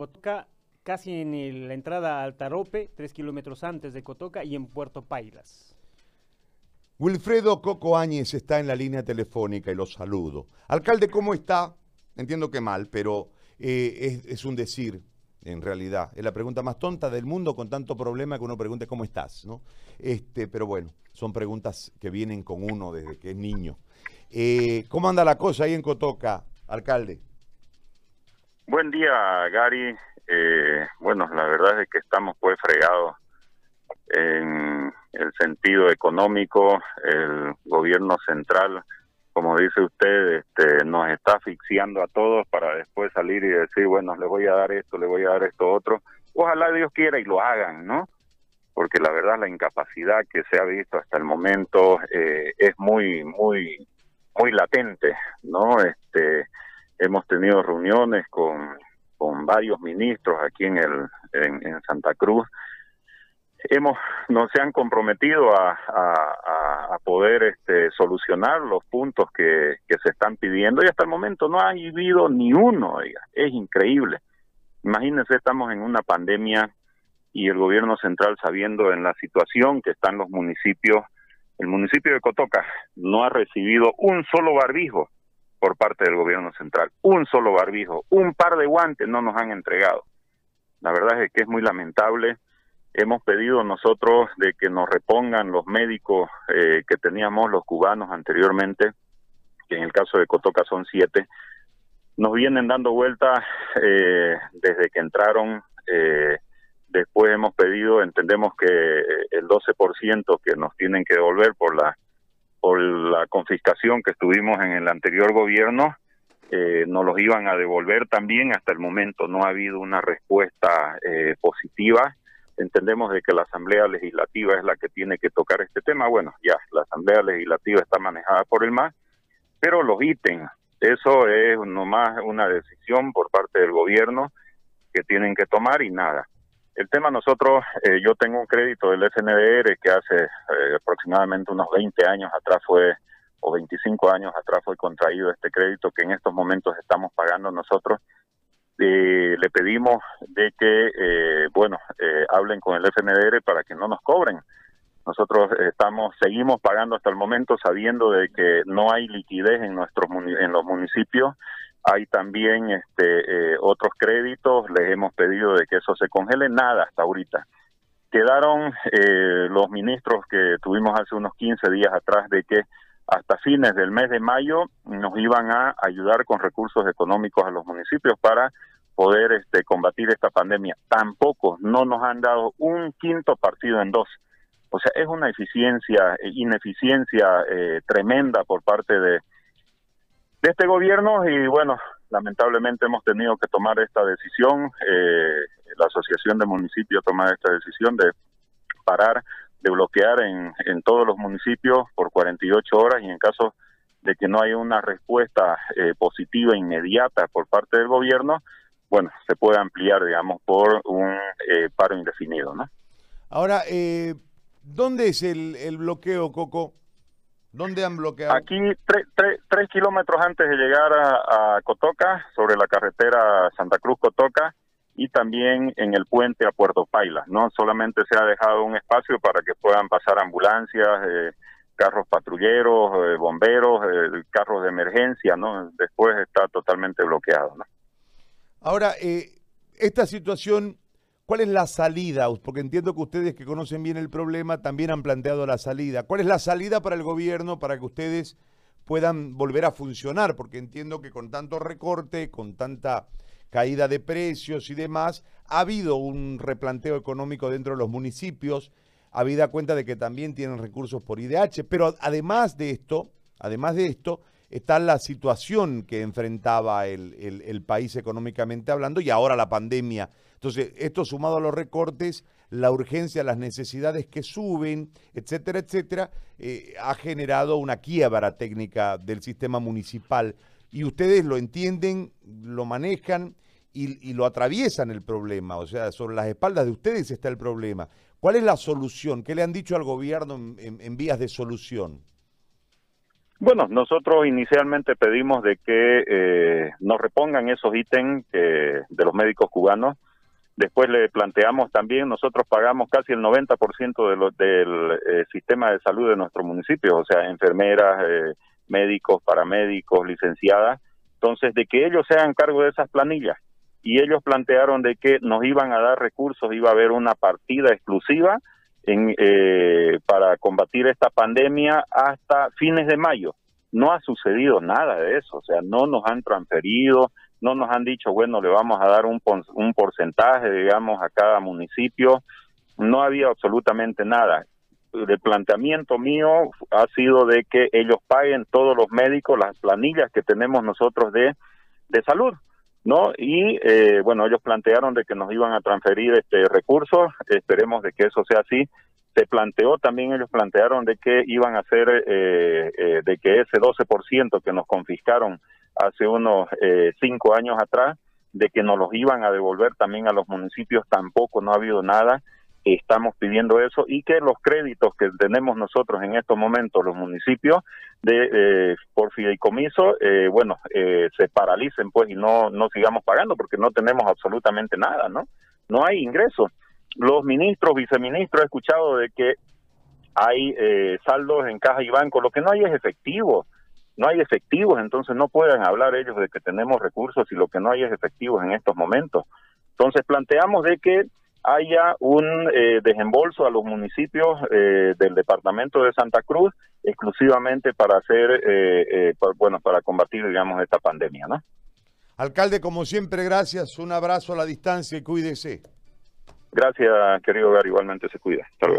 Cotoca, casi en la entrada al Tarope, tres kilómetros antes de Cotoca, y en Puerto Pailas. Wilfredo Coco Áñez está en la línea telefónica y lo saludo. Alcalde, ¿cómo está? Entiendo que mal, pero eh, es, un decir, en realidad. Es la pregunta más tonta del mundo con tanto problema que uno pregunte cómo estás, ¿no? Este, pero bueno, son preguntas que vienen con uno desde que es niño. Eh, ¿Cómo anda la cosa ahí en Cotoca, alcalde? Buen día, Gary. Eh, bueno, la verdad es que estamos pues fregados en el sentido económico. El gobierno central, como dice usted, este, nos está asfixiando a todos para después salir y decir, bueno, le voy a dar esto, le voy a dar esto otro. Ojalá Dios quiera y lo hagan, ¿no? Porque la verdad la incapacidad que se ha visto hasta el momento eh, es muy, muy, muy latente, ¿no? Este, hemos tenido reuniones con, con varios ministros aquí en el en, Santa Cruz. Hemos no se han comprometido a, poder este, solucionar los puntos que, que, se están pidiendo y hasta el momento no ha habido ni uno es increíble. Imagínense estamos en una pandemia y el gobierno central sabiendo en la situación que están los municipios. El municipio de Cotoca no ha recibido un solo barbijo por parte del gobierno central. Un solo barbijo, un par de guantes no nos han entregado. La verdad es que es muy lamentable. Hemos pedido nosotros de que nos repongan los médicos eh, que teníamos los cubanos anteriormente, que en el caso de Cotoca son siete. Nos vienen dando vueltas eh, desde que entraron. Eh, después hemos pedido, entendemos que el 12% que nos tienen que devolver por la por la confiscación que estuvimos en el anterior gobierno, eh, nos los iban a devolver también. Hasta el momento no ha habido una respuesta eh, positiva. Entendemos de que la Asamblea Legislativa es la que tiene que tocar este tema. Bueno, ya la Asamblea Legislativa está manejada por el MAS, pero los ítems, eso es nomás una decisión por parte del gobierno que tienen que tomar y nada. El tema nosotros, eh, yo tengo un crédito del FNDR que hace eh, aproximadamente unos 20 años atrás fue, o 25 años atrás fue contraído este crédito que en estos momentos estamos pagando nosotros. Eh, le pedimos de que, bueno, hablen con el FNDR para que no nos cobren. Nosotros estamos, seguimos pagando hasta el momento sabiendo de que no hay liquidez en nuestros en los municipios hay también este, eh, otros créditos, les hemos pedido de que eso se congele, nada hasta ahorita. Quedaron eh, los ministros que tuvimos hace unos 15 días atrás de que hasta fines del mes de mayo nos iban a ayudar con recursos económicos a los municipios para poder este, combatir esta pandemia. Tampoco, no nos han dado un quinto partido en dos. O sea, es una eficiencia, ineficiencia eh, tremenda por parte de, de este gobierno y bueno, lamentablemente hemos tenido que tomar esta decisión, eh, la Asociación de Municipios toma esta decisión de parar, de bloquear en, en todos los municipios por 48 horas y en caso de que no haya una respuesta eh, positiva inmediata por parte del gobierno, bueno, se puede ampliar, digamos, por un eh, paro indefinido, ¿no? Ahora, eh, ¿dónde es el, el bloqueo, Coco? ¿Dónde han bloqueado? Aquí, tres kilómetros antes de llegar a, Cotoca, sobre la carretera Santa Cruz-Cotoca, y también en el puente a Puerto Paila, ¿no? Solamente se ha dejado un espacio para que puedan pasar ambulancias, eh, carros patrulleros, eh, bomberos, eh, carros de emergencia, ¿no? Después está totalmente bloqueado, ¿no? Ahora, esta situación ¿Cuál es la salida? Porque entiendo que ustedes que conocen bien el problema también han planteado la salida. ¿Cuál es la salida para el gobierno para que ustedes puedan volver a funcionar? Porque entiendo que con tanto recorte, con tanta caída de precios y demás, ha habido un replanteo económico dentro de los municipios, habida cuenta de que también tienen recursos por IDH, pero además de esto, además de esto, está la situación que enfrentaba el, el país económicamente hablando y ahora la pandemia entonces, esto sumado a los recortes, la urgencia, las necesidades que suben, etcétera, etcétera, eh, ha generado una quiebra técnica del sistema municipal. Y ustedes lo entienden, lo manejan y, lo atraviesan el problema. O sea, sobre las espaldas de ustedes está el problema. ¿Cuál es la solución? ¿Qué le han dicho al gobierno en vías de solución? Bueno, nosotros inicialmente pedimos de que eh, nos repongan esos ítems de los médicos cubanos. Después le planteamos también, nosotros pagamos casi el 90% de del eh, sistema de salud de nuestro municipio, o sea, enfermeras, eh, médicos, paramédicos, licenciadas. Entonces, de que ellos se hagan cargo de esas planillas. Y ellos plantearon de que nos iban a dar recursos, iba a haber una partida exclusiva en, eh, combatir esta pandemia hasta fines de mayo. No ha sucedido nada de eso, o sea, no nos han transferido, no nos han dicho, bueno, le vamos a dar un, un porcentaje, digamos, a cada municipio. No había absolutamente nada. El planteamiento mío ha sido de que ellos paguen todos los médicos las planillas que tenemos nosotros de, de salud ¿no? Y eh, bueno, ellos plantearon de que nos iban a transferir este recursos, esperemos de que eso sea así. Se planteó también, ellos plantearon de que iban a hacer, eh, eh, de que ese 12% que nos confiscaron hace unos cinco años atrás, de que nos los iban a devolver también a los municipios, tampoco no ha habido nada estamos pidiendo eso y que los créditos que tenemos nosotros en estos momentos los municipios de eh, por fideicomiso eh, bueno eh, se paralicen pues y no no sigamos pagando porque no tenemos absolutamente nada no no hay ingresos los ministros viceministros he escuchado de que hay eh, saldos en caja y banco lo que no hay es efectivo no hay efectivos entonces no pueden hablar ellos de que tenemos recursos y lo que no hay es efectivos en estos momentos entonces planteamos de que haya un eh, desembolso a los municipios eh, del departamento de Santa Cruz exclusivamente para hacer, eh, bueno, para combatir, digamos, esta pandemia, ¿no? Alcalde, como siempre, gracias. Un abrazo a la distancia y cuídese. Gracias, querido Gary. Igualmente se cuida. Hasta luego.